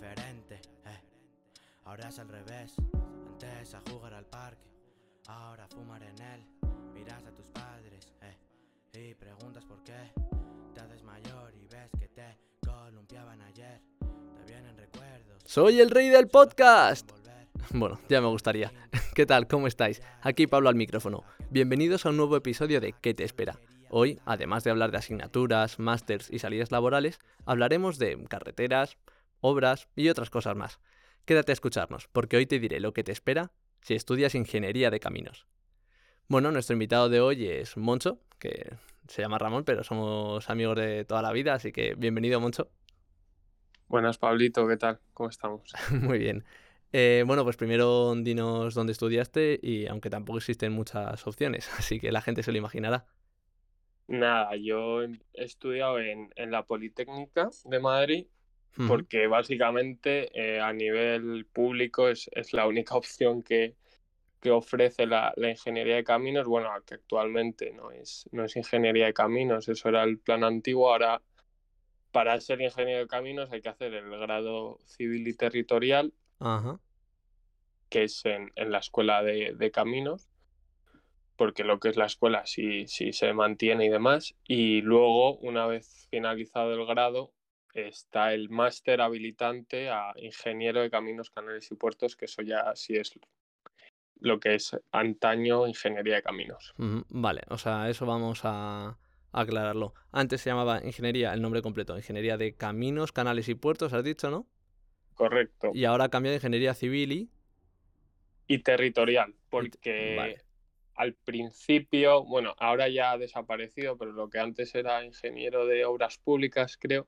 diferente. eh. Ahora es al revés. Antes a jugar al parque, ahora a fumar en él. Miras a tus padres eh, y preguntas por qué. Te haces mayor y ves que te columpiaban ayer. Te vienen recuerdos. Soy el rey del podcast. Bueno, ya me gustaría. ¿Qué tal? ¿Cómo estáis? Aquí Pablo al micrófono. Bienvenidos a un nuevo episodio de ¿Qué te espera? Hoy, además de hablar de asignaturas, másters y salidas laborales, hablaremos de carreteras, obras y otras cosas más. Quédate a escucharnos, porque hoy te diré lo que te espera si estudias ingeniería de caminos. Bueno, nuestro invitado de hoy es Moncho, que se llama Ramón, pero somos amigos de toda la vida, así que bienvenido Moncho. Buenas, Pablito, ¿qué tal? ¿Cómo estamos? Muy bien. Eh, bueno, pues primero dinos dónde estudiaste y aunque tampoco existen muchas opciones, así que la gente se lo imaginará. Nada, yo he estudiado en, en la Politécnica de Madrid Porque básicamente eh, a nivel público es, es la única opción que, que ofrece la, la ingeniería de caminos. Bueno, que actualmente no es, no es ingeniería de caminos, eso era el plan antiguo. Ahora, para ser ingeniero de caminos hay que hacer el grado civil y territorial, que es en, en la escuela de, de caminos. porque lo que es la escuela sí, sí se mantiene y demás. Y luego, una vez finalizado el grado, está el máster habilitante a ingeniero de caminos, canales y puertos, que eso ya sí es lo que es antaño ingeniería de caminos. Vale, o sea, eso vamos a a aclararlo. Antes se llamaba ingeniería, el nombre completo, ingeniería de caminos, canales y puertos, has dicho, ¿no? Correcto. Y ahora ha cambiado a ingeniería civil y... Y territorial, y porque Vale. al principio, bueno, ahora ya ha desaparecido, pero lo que antes era ingeniero de obras públicas, creo,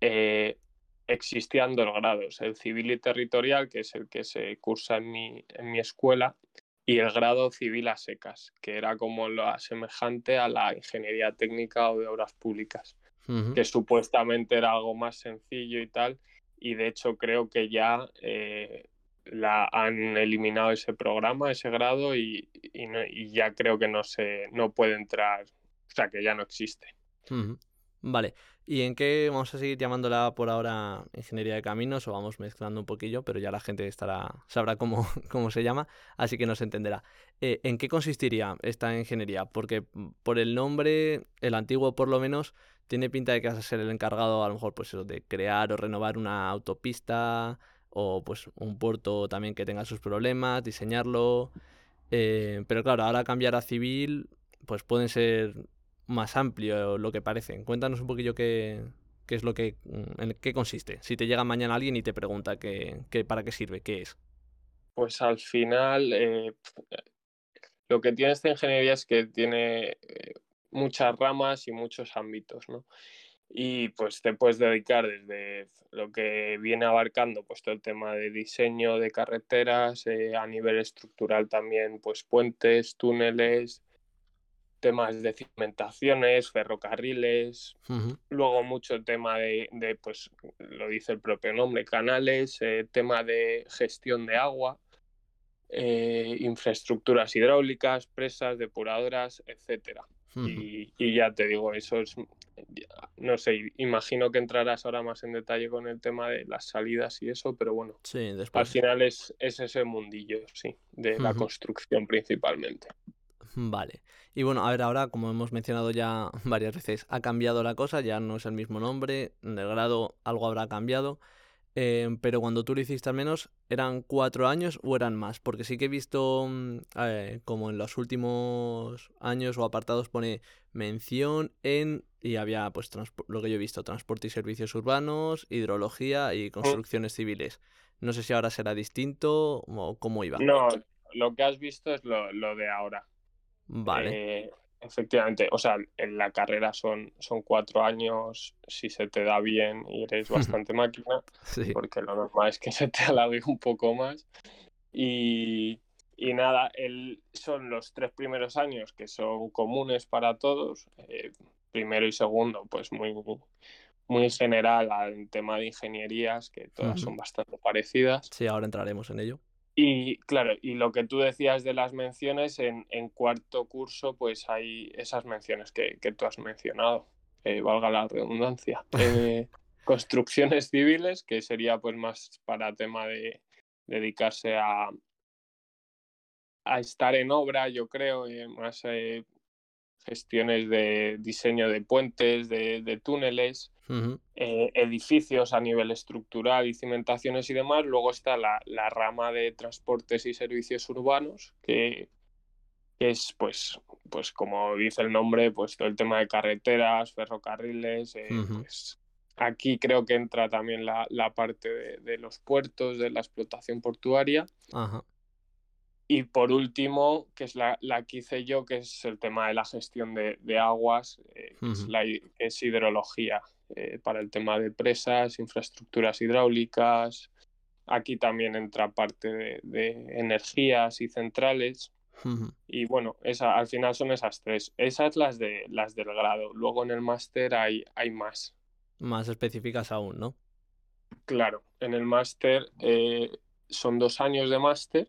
eh, existían dos grados, el civil y territorial, que es el que se cursa en mi, en mi escuela, y el grado civil a secas, que era como lo semejante a la ingeniería técnica o de obras públicas, que supuestamente era algo más sencillo y tal, y de hecho creo que ya eh, la han eliminado ese programa, ese grado, y, y no- y ya creo que no se, no puede entrar, o sea que ya no existe. Vale. ¿Y en qué vamos a seguir llamándola por ahora ingeniería de caminos o vamos mezclando un poquillo, pero ya la gente estará sabrá cómo, cómo se llama, así que nos entenderá. Eh, ¿en qué consistiría esta ingeniería? Porque mm, por el nombre, el antiguo por lo menos, tiene pinta de que vas a ser el encargado a lo mejor pues eso, de crear o renovar una autopista o pues un puerto también que tenga sus problemas, diseñarlo. Eh, pero claro, ahora cambiar a civil, pues pueden ser más amplio lo que parecen. Cuéntanos un poquillo qué, es lo que, mm, qué consiste. Si te llega mañana alguien y te pregunta qué, qué- para qué sirve, qué es. Pues al final, eh, lo que tiene esta ingeniería es que tiene eh, muchas ramas y muchos ámbitos, ¿no? Y pues te puedes dedicar desde lo que viene abarcando, pues todo el tema de diseño de carreteras, eh, a nivel estructural también, pues puentes, túneles, temas de cimentaciones, ferrocarriles, luego mucho tema de, de, pues lo dice el propio nombre, canales, eh, tema de gestión de agua, eh, infraestructuras hidráulicas, presas, depuradoras, etcétera. Y, y ya te digo, eso es, ya, no sé, imagino que entrarás ahora más en detalle con el tema de las salidas y eso, pero bueno, Sí, al final es, es ese mundillo, sí, de la construcción principalmente. Vale. Y bueno, a ver, ahora, como hemos mencionado ya varias veces, ha cambiado la cosa, ya no es el mismo nombre, en el grado algo habrá cambiado. eh, pero cuando tú lo hiciste al menos, ¿eran cuatro años o eran más? Porque sí que he visto, mm, eh, como en los últimos años o apartados pone mención en, y había pues lo que yo he visto, transporte y servicios urbanos, hidrología y construcciones civiles. No sé si ahora será distinto o cómo iba. No, lo que has visto es lo, lo de ahora. Vale. Eh, efectivamente, o sea, en la carrera son, son cuatro años, si se te da bien y eres bastante máquina, Sí. porque lo normal es que se te alargue un poco más. Y, y nada, el, son los tres primeros años que son comunes para todos, eh, primero y segundo, pues muy, muy general al tema de ingenierías, que todas son bastante parecidas. Sí, ahora entraremos en ello. Y claro, y lo que tú decías de las menciones, en, en cuarto curso, pues hay esas menciones que, que tú has mencionado, eh, valga la redundancia. Eh, construcciones civiles, que sería pues más para tema de dedicarse a, a estar en obra, yo creo, y más eh, gestiones de diseño de puentes, de, túneles, eh, edificios a nivel estructural y cimentaciones y demás. Luego está la, rama de transportes y servicios urbanos, que, es, pues, pues, como dice el nombre, pues todo el tema de carreteras, ferrocarriles. Eh, pues, aquí creo que entra también la, parte de, los puertos, de la explotación portuaria. Y por último, que es la, que hice yo, que es el tema de la gestión de, aguas, eh, es, la, es hidrología, eh, para el tema de presas, infraestructuras hidráulicas. Aquí también entra parte de, energías y centrales. Y bueno, esa, al final son esas tres. Esas las de las del grado. Luego en el máster hay, hay más. Más específicas aún, ¿no? Claro, en el máster eh, son dos años de máster.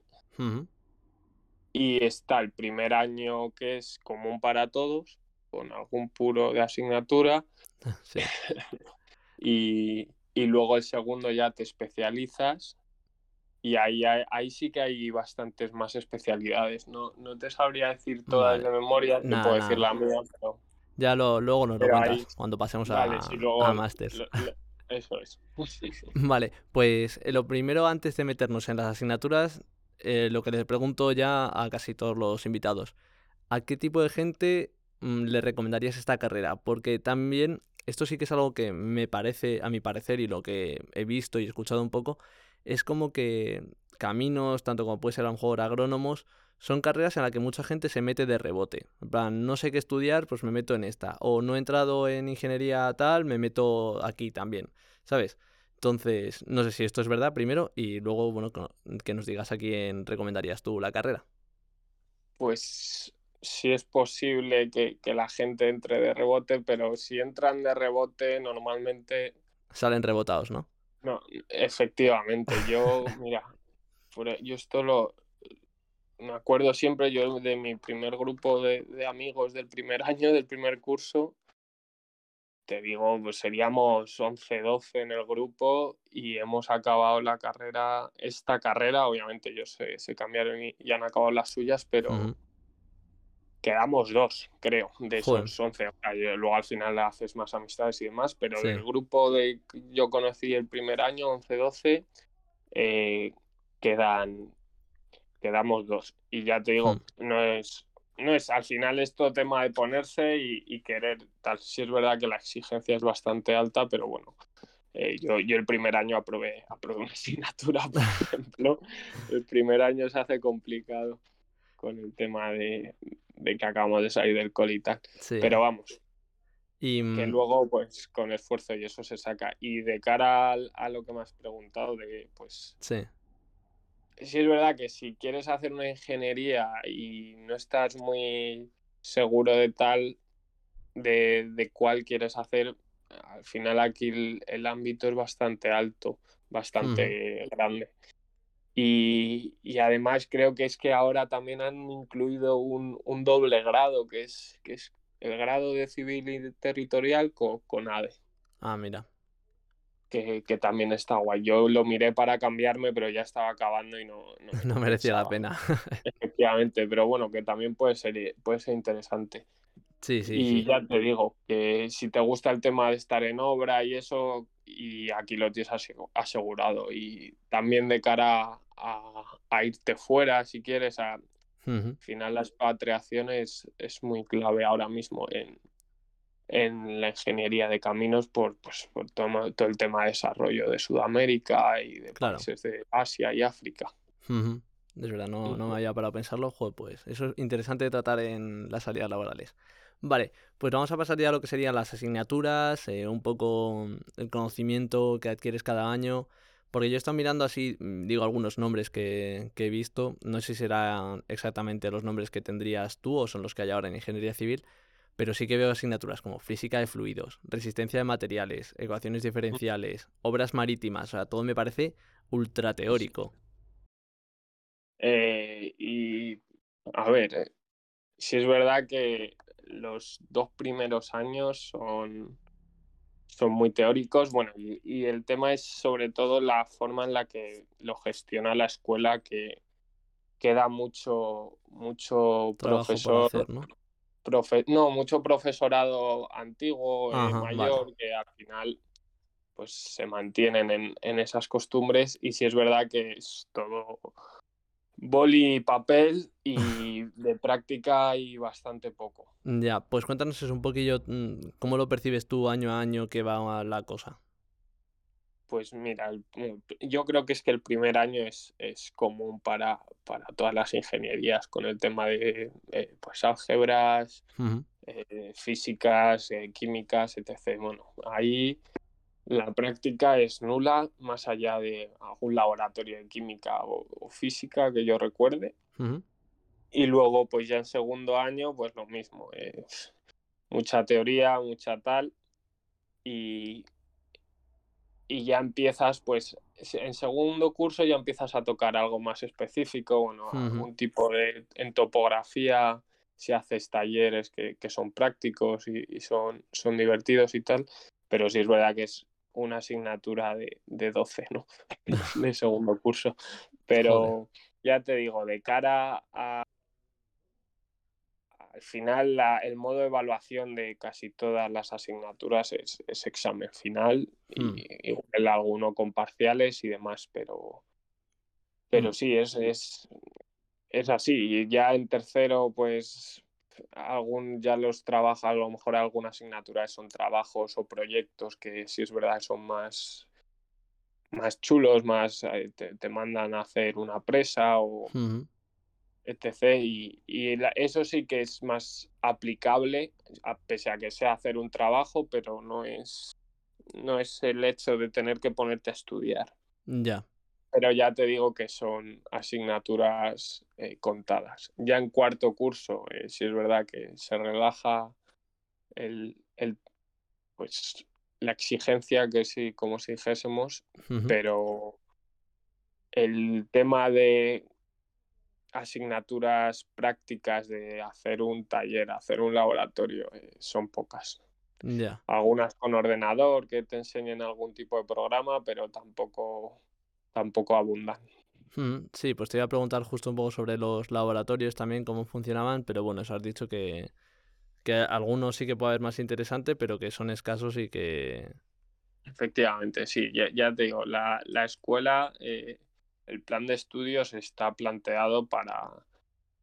Y está el primer año que es común para todos, con algún puro de asignatura. y, luego el segundo ya te especializas y ahí, ahí, sí que hay bastantes más especialidades. No, no te sabría decir todas de memoria, te puedo decir la mía, pero... Ya lo, luego nos lo cuentas cuando pasemos a, a máster. Eso es. Vale, pues eh, lo primero antes de meternos en las asignaturas eh, lo que les pregunto ya a casi todos los invitados. ¿A qué tipo de gente mm, le recomendarías esta carrera? Porque también esto sí que es algo que me parece, a mi parecer, y lo que he visto y escuchado un poco, es como que caminos, tanto como puede ser a lo mejor agrónomos, son carreras en las que mucha gente se mete de rebote. En plan, no sé qué estudiar, pues me meto en esta. O no he entrado en ingeniería tal, me meto aquí también. ¿Sabes? Entonces, no sé si esto es verdad primero y luego, bueno, que nos digas a quién recomendarías tú la carrera. Pues sí es posible que, la gente entre de rebote, pero si entran de rebote, normalmente... Salen rebotados, ¿no? No, efectivamente. Yo, mira, e, yo esto lo... Me acuerdo siempre yo de mi primer grupo de, de amigos del primer año, del primer curso, te digo, pues seríamos 11, 12 en el grupo y hemos acabado la carrera, esta carrera, obviamente ellos se, cambiaron y, han acabado las suyas, pero quedamos dos, creo, de esos 11. luego al final haces más amistades y demás, pero del grupo de yo conocí el primer año, 11, 12, eh, quedan, quedamos dos. Y ya te digo, no es no es al final esto tema de ponerse y, querer tal. Sí es verdad que la exigencia es bastante alta, pero bueno, eh, yo, yo el primer año aprobé, aprobé una asignatura, por ejemplo. El primer año se hace complicado con el tema de, que acabamos de salir del colita Pero vamos, y... que mm, luego pues con esfuerzo y eso se saca. Y de cara a lo que me has preguntado, de pues... Sí sí es verdad que si quieres hacer una ingeniería y no estás muy seguro de tal, de, cuál quieres hacer, al final aquí el, ámbito es bastante alto, bastante grande. Y, además creo que es que ahora también han incluido un, doble grado, que es, que es el grado de civil y territorial con, con ADE. Ah, mira que, también está guay. Yo lo miré para cambiarme, pero ya estaba acabando y no... No, merecía la pena. Efectivamente, pero bueno, que también puede ser, puede ser interesante. Sí, sí. Y ya te digo, que si te gusta el tema de estar en obra y eso, y aquí lo tienes asegurado. Y también de cara a, irte fuera, si quieres, a, al final la expatriación es, es muy clave ahora mismo en, en la ingeniería de caminos por, pues, por todo, el tema de desarrollo de Sudamérica y de países de Asia y África. Es verdad, no, no me había parado a pensarlo. Joder, pues eso es interesante de tratar en las salidas laborales. Vale, pues vamos a pasar ya a lo que serían las asignaturas, eh, un poco el conocimiento que adquieres cada año. Porque yo he estado mirando así, mm, digo algunos nombres que, que he visto. No sé si serán exactamente los nombres que tendrías tú o son los que hay ahora en ingeniería civil pero sí que veo asignaturas como física de fluidos, resistencia de materiales, ecuaciones diferenciales, obras marítimas, o sea, todo me parece ultra teórico. Eh, y a ver, eh, si es verdad que los dos primeros años son, son muy teóricos. Bueno, y, el tema es sobre todo la forma en la que lo gestiona la escuela, que queda mucho, mucho profesor. ¿no? ¿No? mucho profesorado antiguo, eh, mayor, que al final pues se mantienen en, en, esas costumbres y si es verdad que es todo boli y papel y de práctica hay bastante poco. Ya, pues cuéntanos un poquillo mm, cómo lo percibes tú año a año que va la cosa. Pues mira, yo creo que es que el primer año es, es común para, para todas las ingenierías con el tema de pues álgebras, eh, físicas, eh, químicas, etc. Bueno, ahí la práctica es nula, más allá de algún laboratorio de química o, física que yo recuerde. Y luego, pues ya en segundo año, pues lo mismo. Mucha teoría, mucha tal. Y, y ya empiezas, pues, en segundo curso ya empiezas a tocar algo más específico, bueno, algún tipo de, en topografía, si haces talleres que, que son prácticos y, y, son, son divertidos y tal, pero sí es verdad que es una asignatura de, de 12, ¿no? de segundo curso. Pero ya te digo, de cara a... Al final, el modo de evaluación de casi todas las asignaturas es, examen final y hmm. igual alguno con parciales y demás, pero, pero hmm. sí, es, es, es así. Y ya en tercero, pues algún ya los trabaja, a lo mejor algunas asignaturas son trabajos o proyectos que si es verdad son más, más chulos, más eh, te, mandan a hacer una presa o etc. Y, eso sí que es más aplicable, a, pese a que sea hacer un trabajo, pero no es, no es el hecho de tener que ponerte a estudiar. Ya pero ya te digo que son asignaturas eh, contadas. Ya en cuarto curso, eh, sí es verdad que se relaja el, el, pues, la exigencia que sí, como si dijésemos, pero el tema de asignaturas prácticas de hacer un taller, hacer un laboratorio, eh, son pocas. Algunas con ordenador que te enseñen algún tipo de programa, pero tampoco tampoco abundan. Mm, sí, pues te iba a preguntar justo un poco sobre los laboratorios también, cómo funcionaban, pero bueno, eso has dicho que, que algunos sí que puede haber más interesante, pero que son escasos y que... Efectivamente, sí, ya, te digo, la, la escuela, eh, el plan de estudios está planteado para,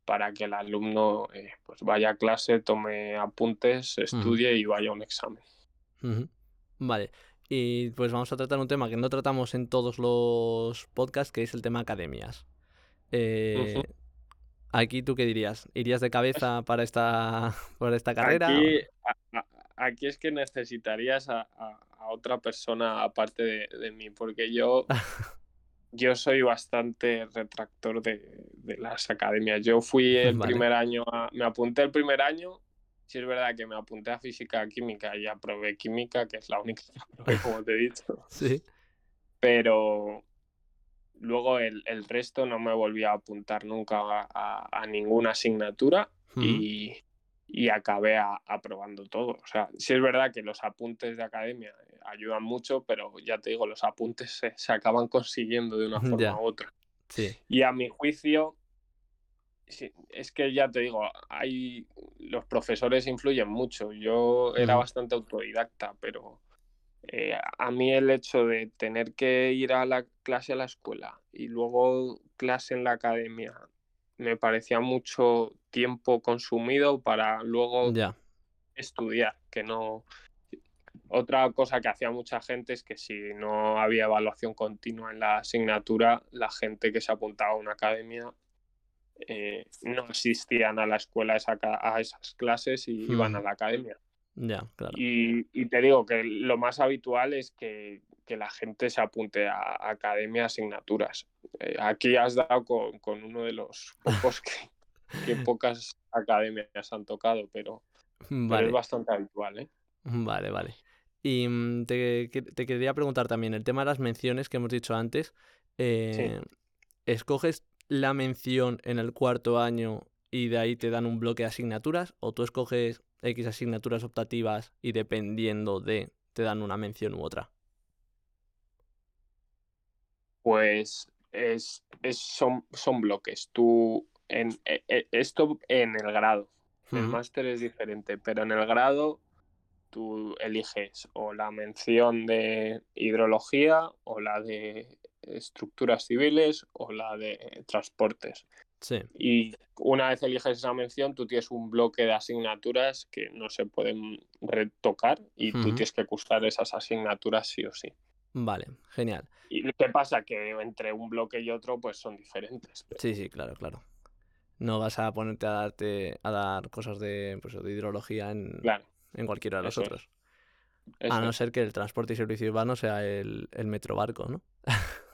para que el alumno eh, pues vaya a clase, tome apuntes, estudie y vaya a un examen. Vale, y pues vamos a tratar un tema que no tratamos en todos los podcasts, que es el tema academias. Eh, aquí, ¿tú qué dirías? ¿Irías de cabeza para esta, para esta carrera? Aquí, es que necesitarías a, otra persona aparte de, mí, porque yo, yo soy bastante retractor de, las academias. Yo fui el primer año, me apunté el primer año sí es verdad que me apunté a física, química y aprobé química, que es la única que aprobé, como te he dicho. Sí. Pero luego el, resto no me volví a apuntar nunca a, ninguna asignatura y, acabé aprobando todo. O sea, sí es verdad que los apuntes de academia ayudan mucho, pero ya te digo, los apuntes se, acaban consiguiendo de una forma u otra. Sí. Y a mi juicio, es que ya te digo, hay los profesores influyen mucho. Yo era bastante autodidacta, pero eh, a mí el hecho de tener que ir a la clase a la escuela y luego clase en la academia me parecía mucho tiempo consumido para luego estudiar, que no otra cosa que hacía mucha gente es que si no había evaluación continua en la asignatura, la gente que se apuntaba a una academia eh, no asistían a la escuela a esas clases y iban a la academia. y, te digo que lo más habitual es que, la gente se apunte a, academia asignaturas. Eh, aquí has dado con, uno de los pocos que, pocas academias han tocado, pero, es bastante habitual. ¿eh? Vale, vale. Y mm, te, quería preguntar también, el tema de las menciones que hemos dicho antes, ¿escoges la mención en el cuarto año y de ahí te dan un bloque de asignaturas o tú escoges X asignaturas optativas y dependiendo de te dan una mención u otra? Pues es, es- son, son bloques. Tú, en, e- e- esto en el grado. El máster es diferente, pero en el grado tú eliges o la mención de hidrología o la de estructuras civiles o la de transportes. Sí, Y una vez eliges esa mención, tú tienes un bloque de asignaturas que no se pueden retocar y tú tienes que cursar esas asignaturas sí o sí. Vale, genial. ¿Y qué pasa? Que entre un bloque y otro pues son diferentes. pero- Sí, sí, claro, claro. No vas a ponerte a darte a dar cosas de, pues, de hidrología en, Claro. en cualquiera de los eso otros. A no ser que el transporte y servicio urbano sea el, el metrobarco, ¿no?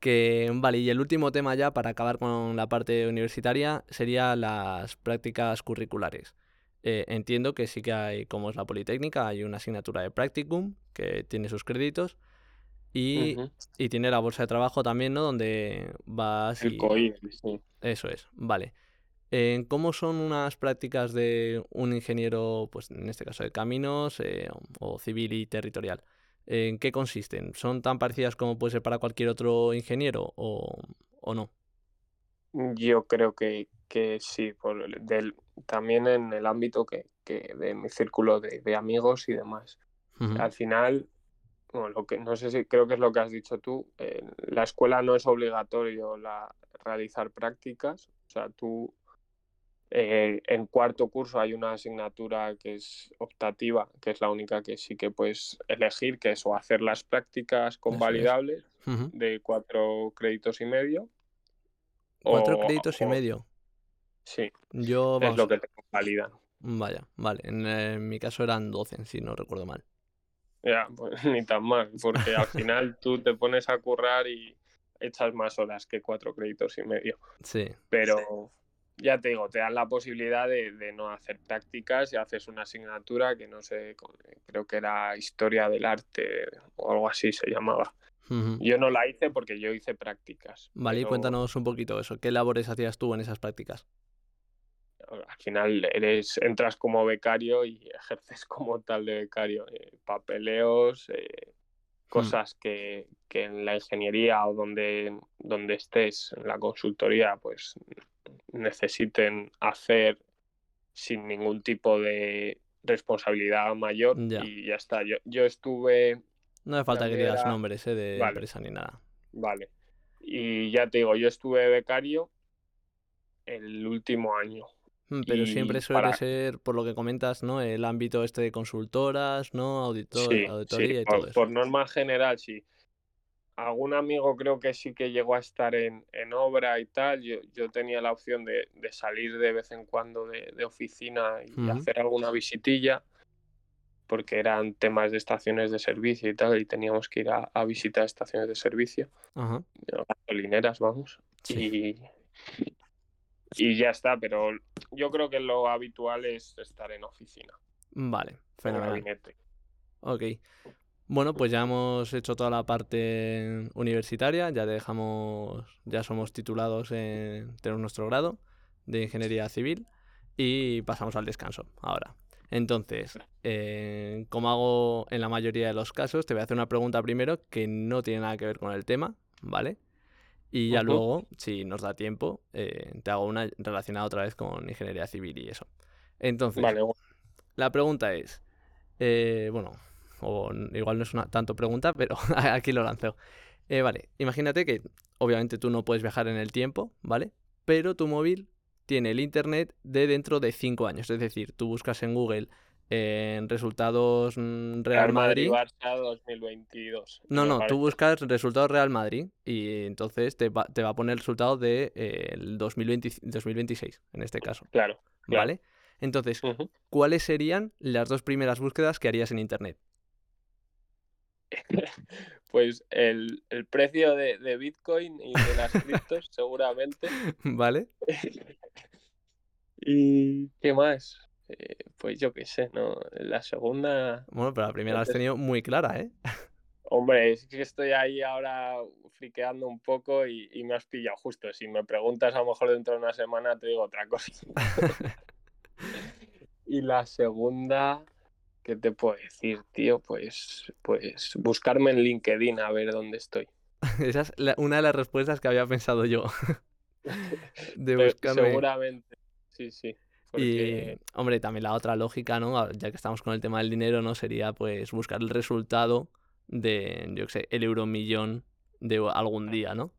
Que, vale, y el último tema ya para acabar con la parte universitaria sería las prácticas curriculares. Eh, entiendo que sí que hay, como es la Politécnica, hay una asignatura de practicum que tiene sus créditos y, y tiene la bolsa de trabajo también, ¿no? Donde vas El y... COI, sí. Eso es, vale. Eh, ¿Cómo son unas prácticas de un ingeniero, pues en este caso de caminos eh, o civil y territorial? ¿En qué consisten? ¿Son tan parecidas como puede ser para cualquier otro ingeniero o, o no? Yo creo que, que sí, por el- del, también en el ámbito que, que de mi círculo de, de amigos y demás. Al final, bueno, lo que no sé si creo que es lo que has dicho tú, en la escuela no es obligatorio la, realizar prácticas, o sea, tú eh, en cuarto curso hay una asignatura que es optativa, que es la única que sí que puedes elegir, que es o hacer las prácticas convalidables de cuatro créditos y medio. Cuatro o- créditos y medio. Sí, Yo, es lo que te convalidan. vaya, vale. En, en mi caso eran 12, si no recuerdo mal. Ya, pues ni tan mal, porque al final tú te pones a currar y echas más horas que cuatro créditos y medio. Sí, Pero ya te digo, te dan la posibilidad de, de no hacer prácticas y haces una asignatura que no sé, co- creo que era historia del arte o algo así se llamaba. Yo no la hice porque yo hice prácticas. Vale, y cuéntanos un poquito eso. ¿Qué labores hacías tú en esas prácticas? Al final eres, entras como becario y ejerces como tal de becario. eh, papeleos, eh, cosas que, que en la ingeniería o donde, donde estés, en la consultoría, pues necesiten hacer sin ningún tipo de responsabilidad mayor Ya. y ya está. Yo, yo estuve, No hace falta que digas nombres eh, de Vale. empresa ni nada. vale. Y ya te digo, yo estuve becario el último año. Mm, Pero Y siempre suele para- ser, por lo que comentas, ¿no? El ámbito este de consultoras, ¿no? Auditor, Sí, auditoría sí, y por, todo eso. por norma general, sí. Algún amigo creo que sí que llegó a estar en, en obra y tal. Yo, yo tenía la opción de, de salir de vez en cuando de, de oficina y hacer alguna visitilla, porque eran temas de estaciones de servicio y tal, y teníamos que ir a, a visitar estaciones de servicio, Ajá. gasolineras, vamos. Sí. Y, y ya está, pero yo creo que lo habitual es estar en oficina, Vale, en fenomenal. gabinete. Ok. Bueno, pues ya hemos hecho toda la parte universitaria, ya dejamos, ya somos titulados en tenemos nuestro grado de ingeniería civil y pasamos al descanso ahora. Entonces, eh, como hago en la mayoría de los casos, te voy a hacer una pregunta primero que no tiene nada que ver con el tema, ¿vale? Y ya luego, si nos da tiempo, eh, te hago una relacionada otra vez con ingeniería civil y eso. Entonces, Vale, la pregunta es, eh, bueno, o igual no es una tanto pregunta, pero aquí lo lanzo. Eh, vale, imagínate que obviamente tú no puedes viajar en el tiempo, ¿vale? Pero tu móvil tiene el internet de dentro de 5 años. Es decir, tú buscas en Google en resultados mm, Real Madrid. Barça 2022. No, no, tú buscas resultados Real Madrid y entonces te va, te va a poner el resultado del de, eh, el 2020 2026, en este caso, Claro. claro. ¿vale? Entonces. ¿cuáles serían las dos primeras búsquedas que harías en internet? Pues el, el precio de, de Bitcoin y de las criptos, seguramente. ¿Vale? ¿Y qué más? Eh, pues yo qué sé, ¿no? La segunda. Bueno, pero la primera la has tenido muy clara, ¿eh? Hombre, es que estoy ahí ahora friqueando un poco y, y me has pillado justo. Si me preguntas a lo mejor dentro de una semana te digo otra cosa. y la segunda, ¿qué te puedo decir, tío? Pues, pues buscarme en LinkedIn a ver dónde estoy. Esa es la- una de las respuestas que había pensado yo. de buscarme. Seguramente, sí, sí. Y, Porque hombre, también la otra lógica, ¿no? Ya que estamos con el tema del dinero, ¿no? Sería pues buscar el resultado de, yo qué sé, el euromillón de algún día, ¿no?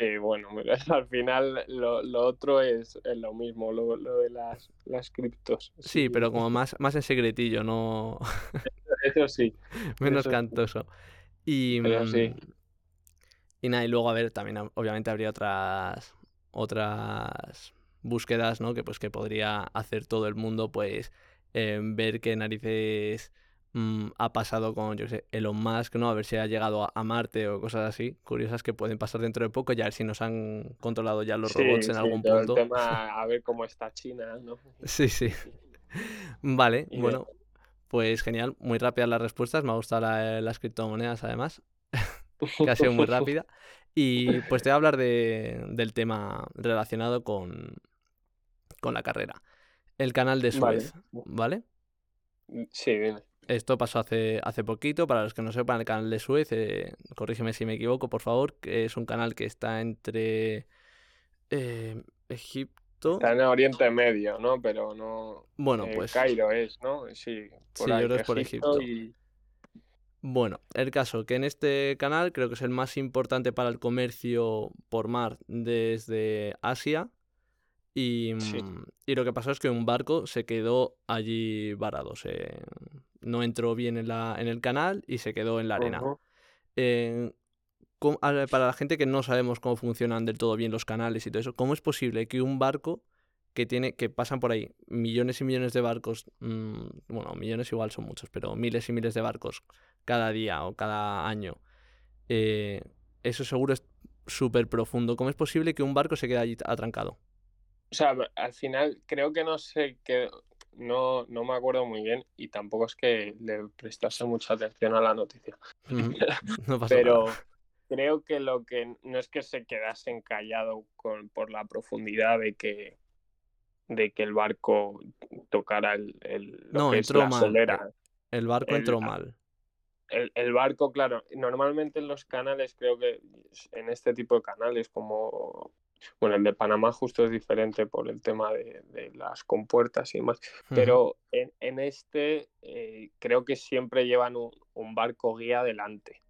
Eh, bueno, mira, al final lo, lo otro es, es lo mismo, lo, lo de las, las criptos. Sí, pero como más, más en secretillo, no Eso sí. menos Eso cantoso. Y, Pero sí. mm, y nada, y luego, a ver, también ob- obviamente habría otras otras búsquedas, ¿no? Que pues que podría hacer todo el mundo, pues eh, ver qué narices mm, ha pasado con, yo sé, Elon Musk, ¿no? A ver si ha llegado a, a Marte o cosas así, curiosas que pueden pasar dentro de poco, ya a ver si nos han controlado ya los Sí, robots en sí, algún todo punto. El tema, a ver cómo está China, ¿no? Sí, sí. Vale, Y bueno, pues genial, muy rápidas las respuestas, me ha gustado la- las criptomonedas además, que ha sido muy rápida. Y pues te voy a hablar de- del tema relacionado con, con la carrera. El canal de Vale. Suez, ¿vale? Sí, dime. Esto pasó hace, hace poquito, para los que no sepan, el canal de Suez, eh, corrígeme si me equivoco, por favor, que es un canal que está entre eh, Egipto. Está en Oriente Medio, ¿no? Pero no. Bueno, eh, pues Cairo es, ¿no? Sí, por Sí, yo ahí, creo que es por Egipto. y- Bueno, el caso que en este canal creo que es el más importante para el comercio por mar desde Asia. Y, Sí. mm, y lo que pasó es que un barco se quedó allí varado. se- no entró bien en, la, en el canal y se quedó en la arena. Eh, ¿cómo- a ver, para la gente que no sabemos cómo funcionan del todo bien los canales y todo eso, ¿cómo es posible que un barco que tiene, que pasan por ahí millones y millones de barcos, mm, bueno, millones igual son muchos, pero miles y miles de barcos cada día o cada año, eh, eso seguro es súper profundo. ¿Cómo es posible que un barco se quede allí atrancado? O sea, al final creo que no sé qué. No, no me acuerdo muy bien y tampoco es que le prestase mucha atención a la noticia. Ujú, No pasa Pero nada. creo que lo que no es que se quedase encallado con, por la profundidad de que de que el barco tocara el, el- lo No, que es entró la mal. solera. El barco el- entró mal. El, el barco, claro, normalmente en los canales, creo que en este tipo de canales, como bueno, el de Panamá justo es diferente por el tema de, de las compuertas y demás, pero en, en este eh, creo que siempre llevan un, un barco guía delante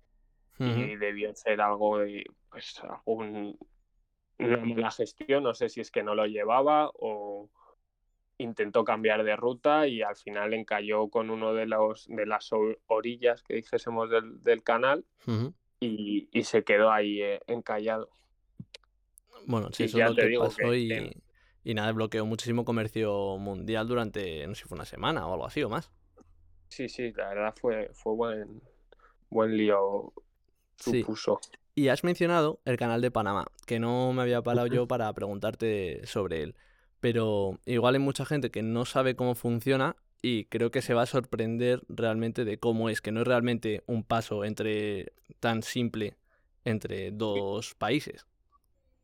ujú. y debió ser algo de, pues, algún, una mala gestión, no sé si es que no lo llevaba o intentó cambiar de ruta y al final encalló con uno de los de las orillas que dijésemos del, del canal y, y se quedó ahí eh, encallado. Bueno, sí, eso ya es lo te que digo pasó que y, nada, bloqueó muchísimo comercio mundial durante, no sé si fue una semana o algo así o más. Sí, sí, la verdad fue, fue buen, buen lío Sí. supuso. Y has mencionado el canal de Panamá, que no me había parado yo para preguntarte sobre él. Pero igual hay mucha gente que no sabe cómo funciona y creo que se va a sorprender realmente de cómo es, que no es realmente un paso entre tan simple entre dos países.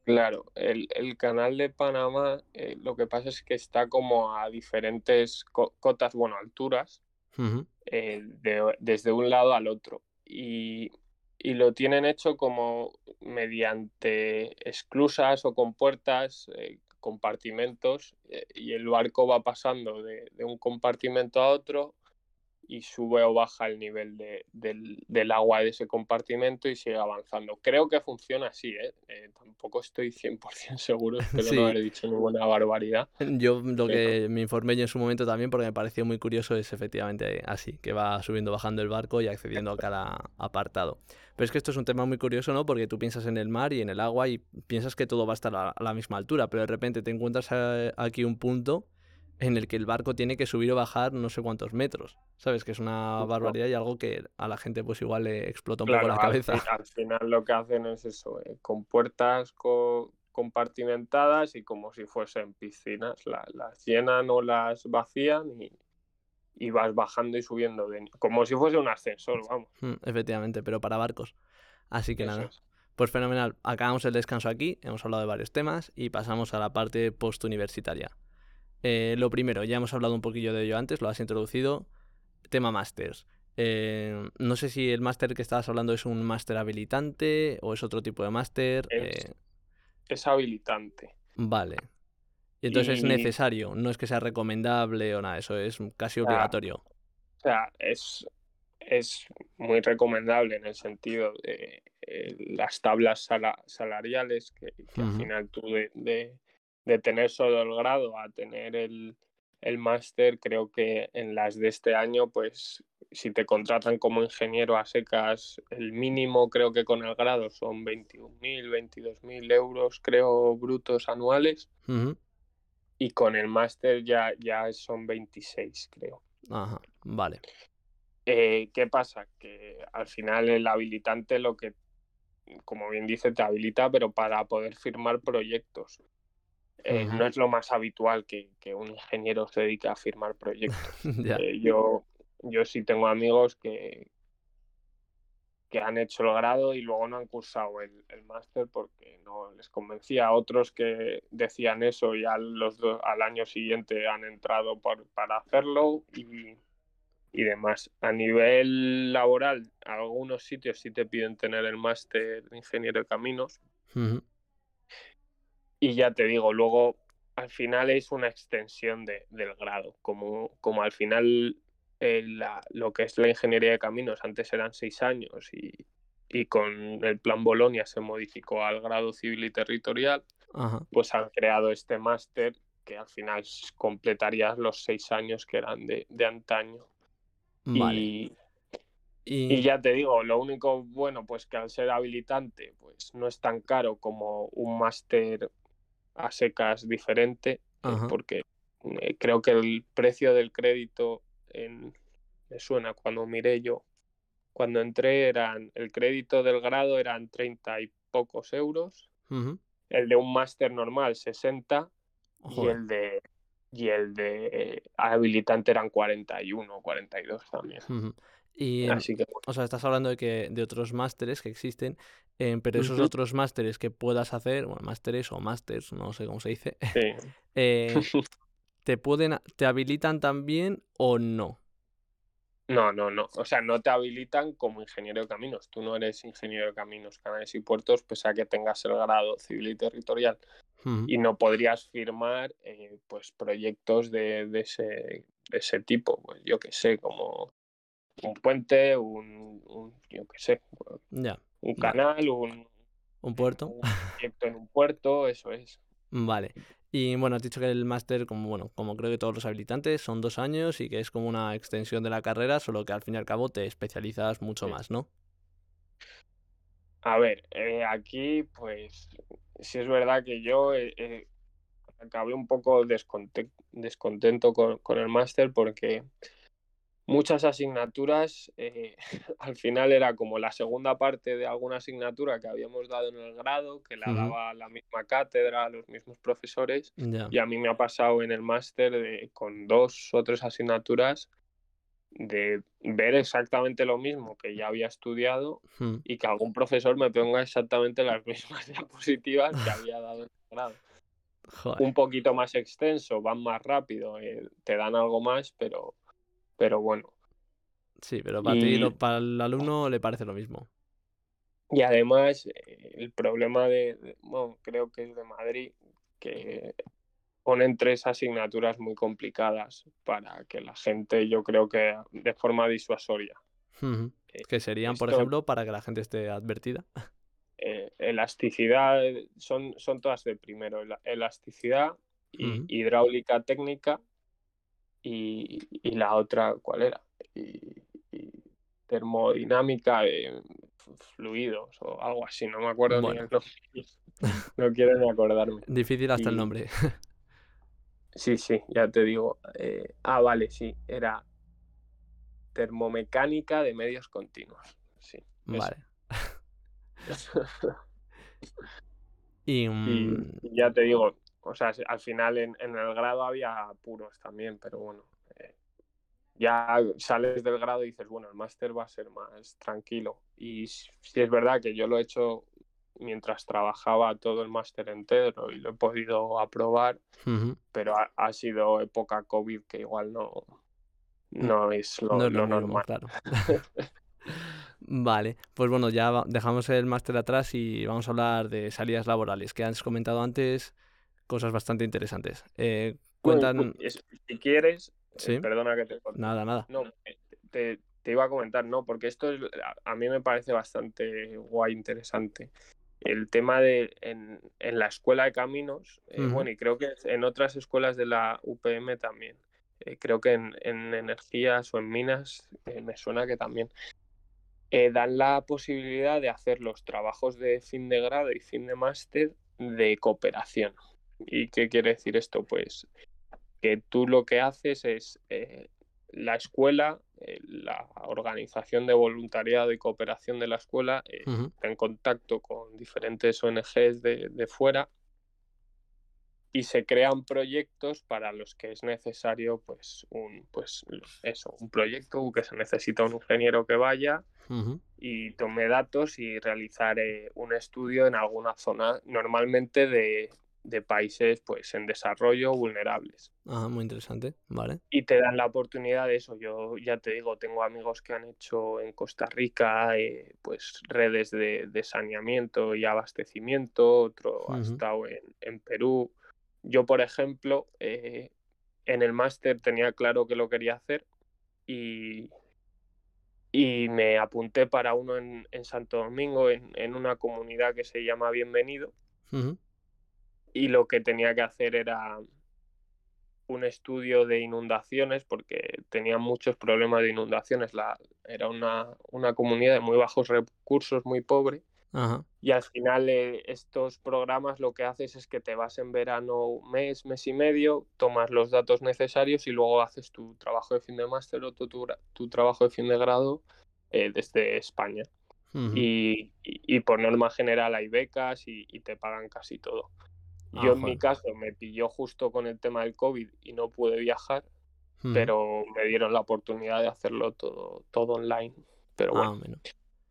Claro, el, el canal de Panamá eh, lo que pasa es que está como a diferentes co- cotas, bueno, alturas, eh, de- desde un lado al otro. Y, y lo tienen hecho como mediante esclusas o compuertas, eh, compartimentos, eh, y el barco va pasando de, de un compartimento a otro y sube o baja el nivel de- del, del agua de ese compartimento y sigue avanzando. Creo que funciona así, ¿eh? Eh, tampoco estoy 100% seguro, espero Sí. no haber dicho ninguna barbaridad. Yo lo Pero- que me informé yo en su momento también, porque me pareció muy curioso, es efectivamente así, que va subiendo, bajando el barco y accediendo a cada apartado. Pero es que esto es un tema muy curioso, ¿no? Porque tú piensas en el mar y en el agua y piensas que todo va a estar a a la misma altura, pero de repente te encuentras eh, aquí un punto en el que el barco tiene que subir o bajar no sé cuántos metros, ¿sabes? Que es una barbaridad y algo que a la gente pues igual le explota un poco la al, cabeza. al final lo que hacen es eso, eh, con puertas co- compartimentadas y como si fuesen piscinas, la- las llenan o las vacían y, y vas bajando y subiendo, de, como si fuese un ascensor, vamos. Mm, Efectivamente, pero para barcos. Así que Eso nada. es. Pues fenomenal. Acabamos el descanso aquí, hemos hablado de varios temas y pasamos a la parte postuniversitaria. Eh, lo primero, ya hemos hablado un poquillo de ello antes, lo has introducido. tema másters. Eh, no sé si el máster que estabas hablando es un máster habilitante o es otro tipo de máster. Es, eh, es habilitante. vale. Y entonces es necesario, no es que sea recomendable o nada, eso es casi obligatorio. o sea, es, es muy recomendable en el sentido de eh, las tablas sala- salariales, que, que al final tú de, de- de tener solo el grado a tener el, el máster, creo que en las de este año, pues si te contratan como ingeniero a secas, el mínimo creo que con el grado son 21.000, 22.000 euros, creo, brutos anuales, y con el máster ya, ya son 26, creo. Ajá, vale. Eh, ¿qué pasa? Que al final el habilitante lo que, como bien dice, te habilita, pero para poder firmar proyectos. Eh, no es lo más habitual que, que un ingeniero se dedique a firmar proyectos. Eh, yo, yo sí tengo amigos que, que han hecho el grado y luego no han cursado el, el máster porque no les convencía. Otros que decían eso y al, los do- al año siguiente han entrado por- para hacerlo y, y demás. A nivel laboral, algunos sitios sí te piden tener el máster de ingeniero de caminos y ya te digo, luego al final es una extensión de, del grado, como, como al final eh, la- lo que es la ingeniería de caminos antes eran seis años y, y con el plan Bolonia se modificó al grado civil y territorial, Ajá, pues han creado este máster que al final completarías los seis años que eran de, de antaño. vale. Y, y Y ya te digo, lo único bueno, pues que al ser habilitante, pues no es tan caro como un máster a secas diferente, eh, Ajá, porque eh, creo que el precio del crédito en, me suena cuando miré yo, cuando entré eran, el crédito del grado eran 30 y pocos euros, el de un máster normal 60 y el de y el de eh, habilitante eran 41 o 42 también. Y, Así que o sea, estás hablando de que de otros másteres que existen, eh, pero esos otros másteres que puedas hacer, bueno, másteres o másters, no sé cómo se dice, sí. eh, ¿te pueden, te habilitan también o no? No, no, no. O sea, no te habilitan como ingeniero de caminos. Tú no eres ingeniero de caminos, canales y puertos, pese a que tengas el grado civil y territorial. Y no podrías firmar eh, pues proyectos de, de ese, de ese tipo. Pues yo qué sé, como un puente, un, un yo qué sé, Ya, un canal, un, ¿Un puerto? un proyecto en un puerto, eso es. Vale. Y bueno, has dicho que el máster, como bueno, como creo que todos los habilitantes, son dos años y que es como una extensión de la carrera, solo que al fin y al cabo te especializas mucho Sí. más, ¿no? A ver, eh, aquí pues sí es verdad que yo eh, eh, acabé un poco desconte- descontento con, con el máster porque muchas asignaturas eh, al final era como la segunda parte de alguna asignatura que habíamos dado en el grado, que la Ujú, daba la misma cátedra, los mismos profesores, Ya. y a mí me ha pasado en el máster con dos o tres asignaturas de ver exactamente lo mismo que ya había estudiado y que algún profesor me ponga exactamente las mismas diapositivas que había dado en el grado. Joder. Un poquito más extenso, van más rápido, eh, te dan algo más, pero, pero bueno. Sí, pero para ti, lo- para el alumno le parece lo mismo. y además, eh, el problema de, de- bueno, creo que es de Madrid, que ponen tres asignaturas muy complicadas para que la gente, yo creo que de forma disuasoria. Eh, Que serían, por ejemplo, para que la gente esté advertida. eh, elasticidad, son, son todas de primero, ela- elasticidad Ujú. hidráulica técnica y, y la otra, ¿cuál era? Y, y termodinámica de fluidos o algo así, no me acuerdo ni el Bueno, nombre, no quiero ni acordarme. difícil hasta el nombre. sí, sí, ya te digo. eh, ah, vale, sí, era termomecánica de medios continuos. Sí. Vale. Y, Y, mm, y ya te digo, o sea, al final en, en el grado había puros también, pero bueno, eh, ya sales del grado y dices, bueno, el máster va a ser más tranquilo. Y si si es verdad que yo lo he hecho mientras trabajaba todo el máster entero y lo he podido aprobar, pero ha, ha sido época COVID que igual no, no es lo, No es lo lo mismo, normal. claro. Vale, pues bueno, ya dejamos el máster atrás y vamos a hablar de salidas laborales, que has comentado antes cosas bastante interesantes. Eh, Bueno, cuentan... escu- es- si quieres, eh, perdona que te. Nada, nada. No, eh, te, te iba a comentar, no, porque esto es, a, mí me parece bastante guay, interesante. El tema de en, en la escuela de caminos, eh, bueno, y creo que en otras escuelas de la UPM también. Creo que en, en energías o en minas me suena que también dan la posibilidad de hacer los trabajos de fin de grado y fin de máster de cooperación. ¿Y qué quiere decir esto? Pues que tú lo que haces es eh, la escuela, eh, la organización de voluntariado y cooperación de la escuela, eh, está en contacto con diferentes ONGs de, de fuera y se crean proyectos para los que es necesario pues un pues eso un proyecto que se necesita un ingeniero que vaya y tome datos y realizar eh, un estudio en alguna zona normalmente de, de países pues en desarrollo vulnerables Ajá, muy interesante. Vale. y te dan la oportunidad de eso. Yo ya te digo, tengo amigos que han hecho en Costa Rica eh, pues redes de, de saneamiento y abastecimiento, otro ha estado en, en Perú. Yo, por ejemplo, eh, en el máster tenía claro que lo quería hacer y, y me apunté para uno en, en Santo Domingo, en, en una comunidad que se llama Bienvenido Ujú, y lo que tenía que hacer era un estudio de inundaciones porque tenían muchos problemas de inundaciones. La, era una, una comunidad de muy bajos recursos, muy pobre. Ajá. Y al final eh, estos programas lo que haces es que te vas en verano un mes, mes y medio, tomas los datos necesarios y luego haces tu trabajo de fin de máster o tu, tu, tu trabajo de fin de grado eh, desde España. Y, y- y por norma general hay becas y, y te pagan casi todo. Ah, Yo en mi caso me pilló justo con el tema del COVID y no pude viajar, pero me dieron la oportunidad de hacerlo todo, todo online. Pero Ah, bueno,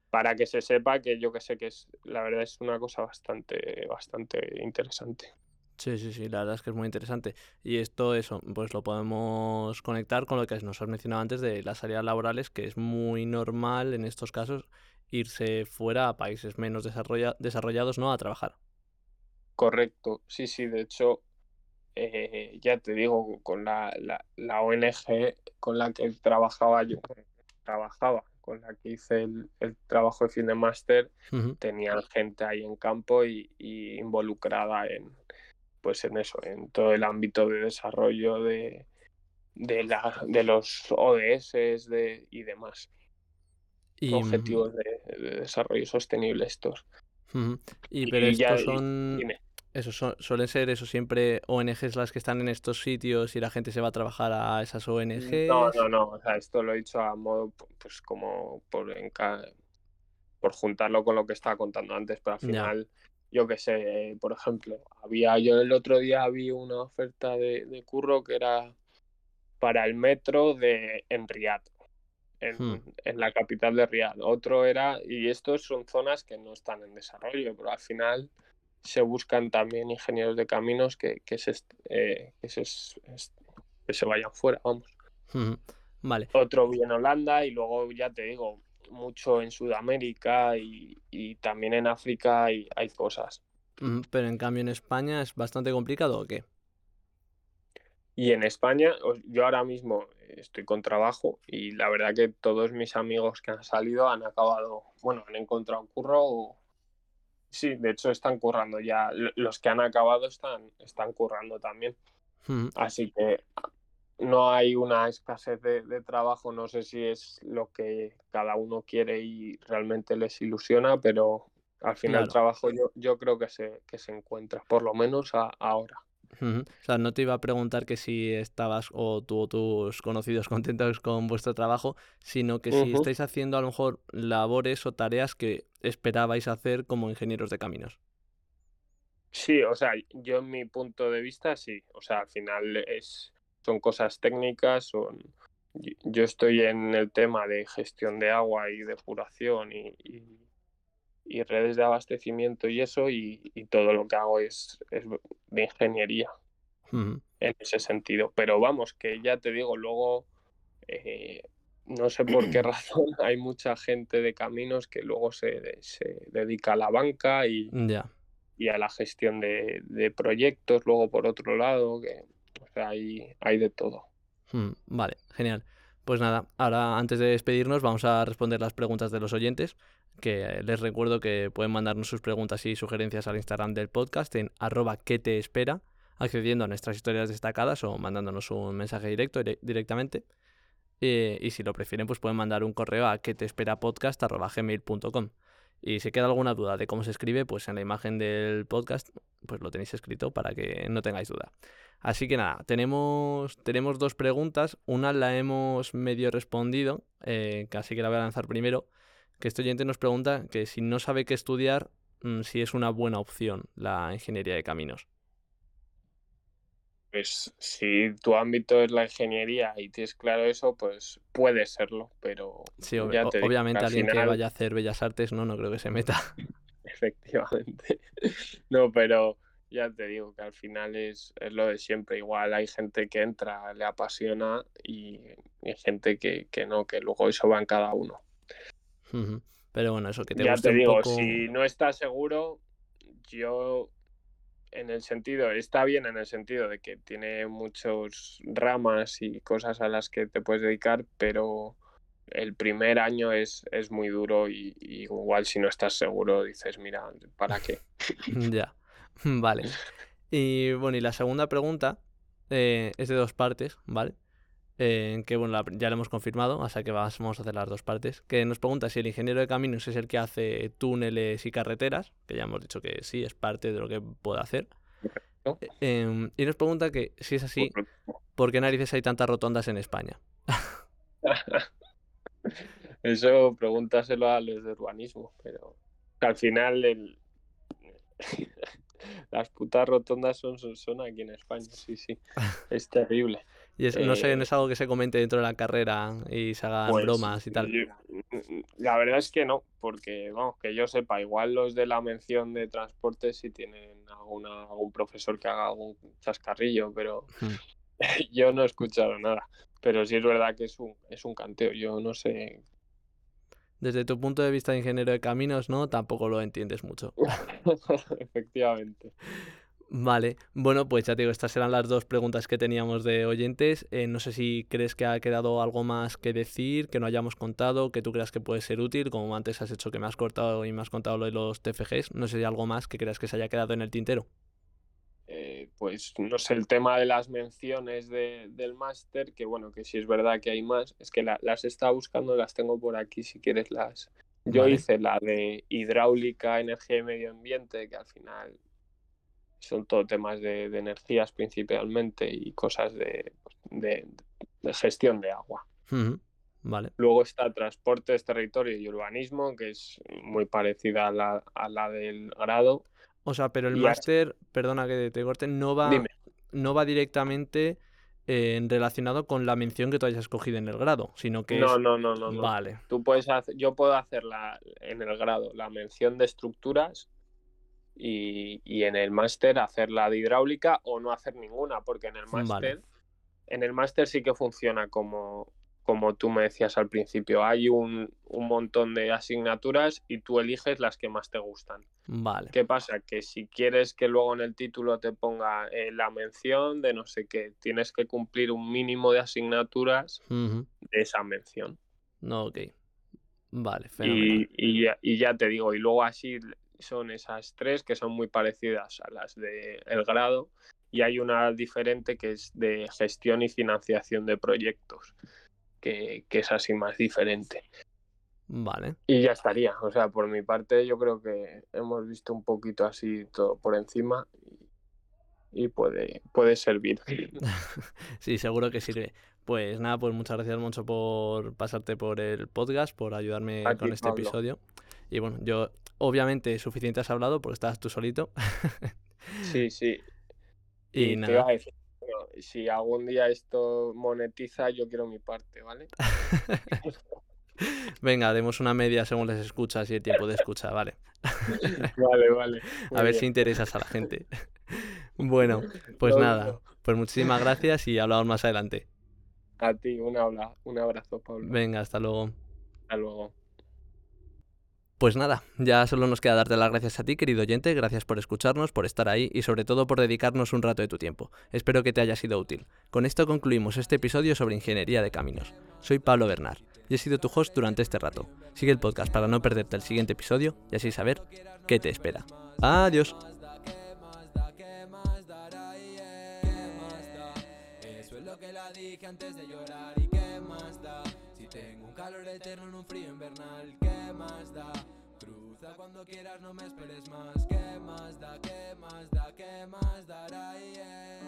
para que se sepa que yo que sé que es, la verdad es una cosa bastante, bastante interesante. Sí, sí, sí, la verdad es que es muy interesante. Y esto, eso, pues lo podemos conectar con lo que nos has mencionado antes de las salidas laborales, que es muy normal en estos casos irse fuera a países menos desarrolla- desarrollados, ¿no? A trabajar. Correcto, sí, sí, de hecho, eh, ya te digo, con la, la, la ONG con la que trabajaba yo, trabajaba, con la que hice el, el trabajo de fin de máster, tenían gente ahí en campo y, y involucrada en pues en eso, en todo el ámbito de desarrollo de, de, la, de los ODS de, y demás Y, mm, objetivos de, de desarrollo sostenible estos. Y pero Y ya, estos son, dime. Eso son- suelen ser eso siempre ONGs las que están en estos sitios y la gente se va a trabajar a esas ONGs. No, no, no, o sea, esto lo he dicho a modo, pues como por, juntarlo con lo que estaba contando antes, pero al final, yo qué sé, eh, por ejemplo, había, yo el otro día vi una oferta de, de curro que era para el metro de en Riad, en, Hmm. en la capital de Riad. Otro era, y estos son zonas que no están en desarrollo, pero al final se buscan también ingenieros de caminos que, que, se, eh, que, se, que vayan fuera, vamos. Vale. otro vi en Holanda y luego ya te digo, mucho en Sudamérica y, y también en África hay, hay cosas. Pero en cambio en España es bastante complicado, ¿o qué? Y en España, yo ahora mismo estoy con trabajo y la verdad que todos mis amigos que han salido han acabado, bueno, han encontrado curro. o- Sí, de hecho están currando ya. Los que han acabado están, están currando también. Ujú. Así que no hay una escasez de, de trabajo, no sé si es lo que cada uno quiere y realmente les ilusiona, pero al final el trabajo yo, yo creo que se, que se encuentra, por lo menos a- ahora. O sea, no te iba a preguntar que si estabas o tú o tus conocidos contentos con vuestro trabajo, sino que si estáis haciendo a lo mejor labores o tareas que esperabais hacer como ingenieros de caminos. Sí, o sea, yo en mi punto de vista sí, o sea, al final es, son cosas técnicas, son, yo yo estoy en el tema de gestión de agua y depuración y, y- y redes de abastecimiento y eso, y, y todo lo que hago es, es de ingeniería en ese sentido. Pero vamos, que ya te digo, luego eh, no sé por qué razón hay mucha gente de caminos que luego se, se dedica a la banca y, y a la gestión de, de proyectos, luego por otro lado, que o sea, hay, hay de todo. Vale, genial. Pues nada, ahora antes de despedirnos vamos a responder las preguntas de los oyentes, que les recuerdo que pueden mandarnos sus preguntas y sugerencias al Instagram del podcast en arroba que te espera, accediendo a nuestras historias destacadas o mandándonos un mensaje directo dire- directamente. Eh, y si lo prefieren, pues pueden mandar un correo a que te espera. Y si queda alguna duda de cómo se escribe, pues en la imagen del podcast, pues lo tenéis escrito para que no tengáis duda. Así que nada, tenemos, tenemos dos preguntas. Una la hemos medio respondido, eh, que la voy a lanzar primero. Que este oyente nos pregunta que si no sabe qué estudiar, mm, si es una buena opción la ingeniería de caminos. Pues si tu ámbito es la ingeniería y tienes claro eso, pues puede serlo, pero Sí, ob- ya o- te digo, obviamente al alguien que vaya a hacer bellas artes, no, no creo que se meta. efectivamente. No, pero ya te digo que al final es, es lo de siempre. Igual hay gente que entra, le apasiona y, y hay gente que, que no, que luego eso va en cada uno. Pero bueno, eso que te ya te un digo, poco. si no estás seguro, yo en el sentido, está bien en el sentido de que tiene muchas ramas y cosas a las que te puedes dedicar, pero el primer año es, es muy duro y, y igual si no estás seguro dices, mira, ¿para qué? Ya, vale. Y bueno, y la segunda pregunta eh, es de dos partes, ¿vale? Eh, que bueno, la- ya lo hemos confirmado, sea que vamos a hacer las dos partes. Que nos pregunta si el ingeniero de caminos es el que hace túneles y carreteras, que ya hemos dicho que sí, es parte de lo que puede hacer. Eh, em, y nos pregunta que si es así, Por- ¿por qué narices hay tantas rotondas en España? Eso pregúntaselo a los de urbanismo, pero al final el... las putas rotondas son, son aquí en España, sí, sí, es terrible. Y es, no sé, no Eh, es algo que se comente dentro de la carrera y se hagan Pues, bromas y tal. yo- La verdad es que no, porque vamos, que yo sepa, igual los de la mención de transporte sí tienen alguna, algún profesor que haga algún chascarrillo, pero yo no he escuchado nada. Pero sí es verdad que es un, es un canteo, yo no sé. Desde tu punto de vista de ingeniero de caminos, ¿no? Tampoco lo entiendes mucho. Efectivamente. Vale, bueno, pues ya te digo, estas eran las dos preguntas que teníamos de oyentes. Eh, no sé si crees que ha quedado algo más que decir, que no hayamos contado, que tú creas que puede ser útil, como antes has hecho que me has cortado y me has contado lo de los TFGs. No sé si hay algo más que creas que se haya quedado en el tintero. Eh, pues no sé, el tema de las menciones de- del máster, que bueno, que sí es verdad que hay más, es que la- las estaba buscando, las tengo por aquí si quieres las. Yo Vale. hice la de hidráulica, energía y medio ambiente, que al final son todo temas de, de energías principalmente y cosas de, de- de gestión de agua. Vale, Luego está transportes, territorio y urbanismo, que es muy parecida a la, a la del grado. o sea, pero el máster, perdona que te corte, no va, Dime. no va directamente eh, relacionado con la mención que tú hayas escogido en el grado, sino que No, es... no, no, no, no. Vale, Tú puedes hacer, yo puedo hacer la, en el grado la mención de estructuras y, y en el máster hacer la de hidráulica o no hacer ninguna, porque en el Vale. máster, en el máster sí que funciona como, como tú me decías al principio. Hay un, un montón de asignaturas y tú eliges las que más te gustan. vale. ¿Qué pasa? Que si quieres que luego en el título te ponga eh, la mención de no sé qué, tienes que cumplir un mínimo de asignaturas de esa mención. No, ok. Vale, fenomenal. Y, y ya, y ya te digo, y luego así son esas tres que son muy parecidas a las del el grado y hay una diferente que es de gestión y financiación de proyectos, que, que es así más diferente. Vale. Y ya estaría, o sea, por mi parte yo creo que hemos visto un poquito así todo por encima y, y puede, puede servir. Sí, seguro que sirve. Pues nada, pues muchas gracias, Moncho, por pasarte por el podcast, por ayudarme con este Pablo. episodio. Y bueno, yo, obviamente, suficiente has hablado porque estabas tú solito. Sí, sí. Y, nada, iba a decir, bueno, si algún día esto monetiza, yo quiero mi parte, ¿vale? venga, demos una media según les escuchas y el tiempo de escucha, vale. Vale, vale. A ver si interesas a la gente. Bueno, pues nada, pues muchísimas gracias y hablamos más adelante. A ti, un, un abrazo, Pablo. Venga, hasta luego. Hasta luego. Pues nada, ya solo nos queda darte las gracias a ti, querido oyente, gracias por escucharnos, por estar ahí y sobre todo por dedicarnos un rato de tu tiempo. Espero que te haya sido útil. Con esto concluimos este episodio sobre ingeniería de caminos. Soy Pablo Bernard y he sido tu host durante este rato. Sigue el podcast para no perderte el siguiente episodio y así saber qué te espera. Adiós. Cuando quieras, no me esperes más. ¿Qué más da? ¿Qué más da? ¿Qué más dará? Yeah.